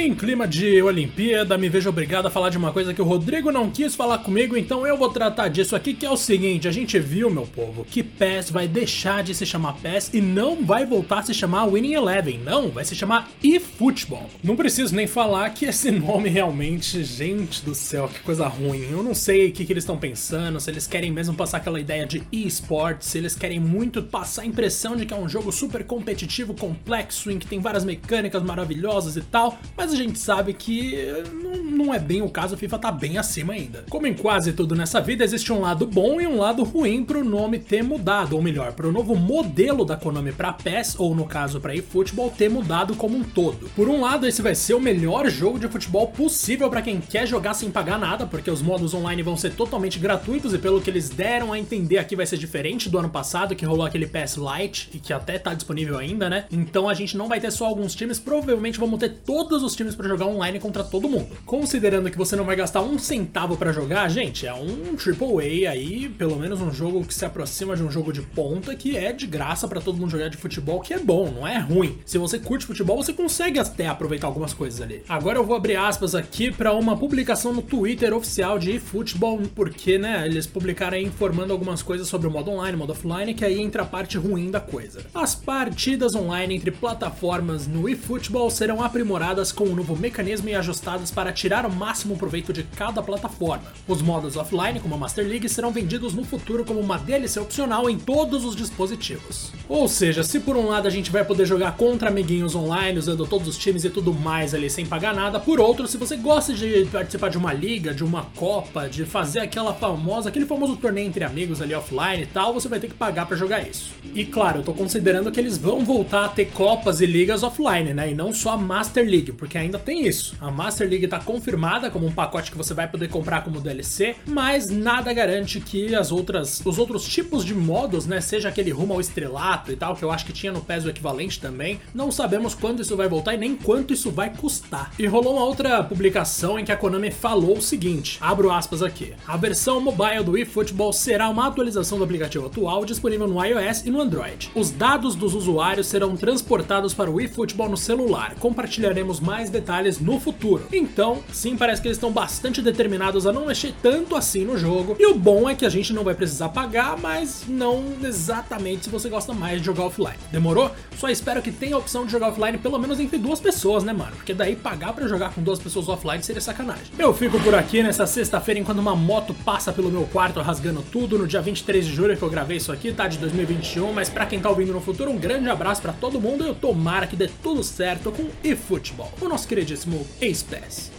Em clima de Olimpíada, me vejo obrigado a falar de uma coisa que o Rodrigo não quis falar comigo, então eu vou tratar disso aqui, que é o seguinte: a gente viu, meu povo, que PES vai deixar de se chamar PES e não vai voltar a se chamar Winning Eleven, não, vai se chamar eFootball. Não preciso nem falar que esse nome realmente, gente do céu, que coisa ruim. Eu não sei o que, que eles estão pensando, se eles querem mesmo passar aquela ideia de eSports, se eles querem muito passar a impressão de que é um jogo super competitivo, complexo, em que tem várias mecânicas maravilhosas e tal, mas mas a gente sabe que não é bem o caso, a FIFA tá bem acima ainda. Como em quase tudo nessa vida, existe um lado bom e um lado ruim pro nome ter mudado, ou melhor, pro novo modelo da Konami pra PES, ou no caso pra eFootball, ter mudado como um todo. Por um lado, esse vai ser o melhor jogo de futebol possível para quem quer jogar sem pagar nada, porque os modos online vão ser totalmente gratuitos e pelo que eles deram a entender aqui vai ser diferente do ano passado, que rolou aquele PES Lite, e que até tá disponível ainda, né? Então a gente não vai ter só alguns times, provavelmente vamos ter todos os times para jogar online contra todo mundo. Considerando que você não vai gastar um centavo para jogar, gente, é um AAA aí, pelo menos um jogo que se aproxima de um jogo de ponta que é de graça para todo mundo jogar de futebol, que é bom, não é ruim. Se você curte futebol, você consegue até aproveitar algumas coisas ali. Agora eu vou abrir aspas aqui para uma publicação no Twitter oficial de eFootball, porque, né, eles publicaram aí informando algumas coisas sobre o modo online, modo offline, que aí entra a parte ruim da coisa. As partidas online entre plataformas no eFootball serão aprimoradas com um novo mecanismo e ajustadas para tirar o máximo proveito de cada plataforma. Os modos offline, como a Master League, serão vendidos no futuro como uma DLC opcional em todos os dispositivos. Ou seja, se por um lado a gente vai poder jogar contra amiguinhos online, usando todos os times e tudo mais ali sem pagar nada, por outro, se você gosta de participar de uma liga, de uma copa, de fazer aquela famosa, aquele famoso torneio entre amigos ali offline e tal, você vai ter que pagar para jogar isso. E claro, eu tô considerando que eles vão voltar a ter copas e ligas offline, né? E não só a Master League, porque ainda tem isso. A Master League tá confirmada como um pacote que você vai poder comprar como DLC, mas nada garante que as outras, os outros tipos de modos, né, seja aquele rumo ao estrelato e tal, que eu acho que tinha no PES o equivalente também, não sabemos quando isso vai voltar e nem quanto isso vai custar. E rolou uma outra publicação em que a Konami falou o seguinte, abro aspas aqui, a versão mobile do eFootball será uma atualização do aplicativo atual disponível no iOS e no Android. Os dados dos usuários serão transportados para o eFootball no celular. Compartilharemos mais detalhes no futuro. Então, sim, parece que eles estão bastante determinados a não mexer tanto assim no jogo. E o bom é que a gente não vai precisar pagar, mas não exatamente se você gosta mais de jogar offline. Demorou? Só espero que tenha a opção de jogar offline pelo menos entre duas pessoas, né, mano? Porque daí pagar para jogar com duas pessoas offline seria sacanagem. Eu fico por aqui nessa sexta-feira enquanto uma moto passa pelo meu quarto rasgando tudo no dia 23 de julho que eu gravei isso aqui, tá? De 2021. Mas para quem tá ouvindo no futuro, um grande abraço para todo mundo e eu tomara que dê tudo certo com eFootball, o nosso queridíssimo Pass.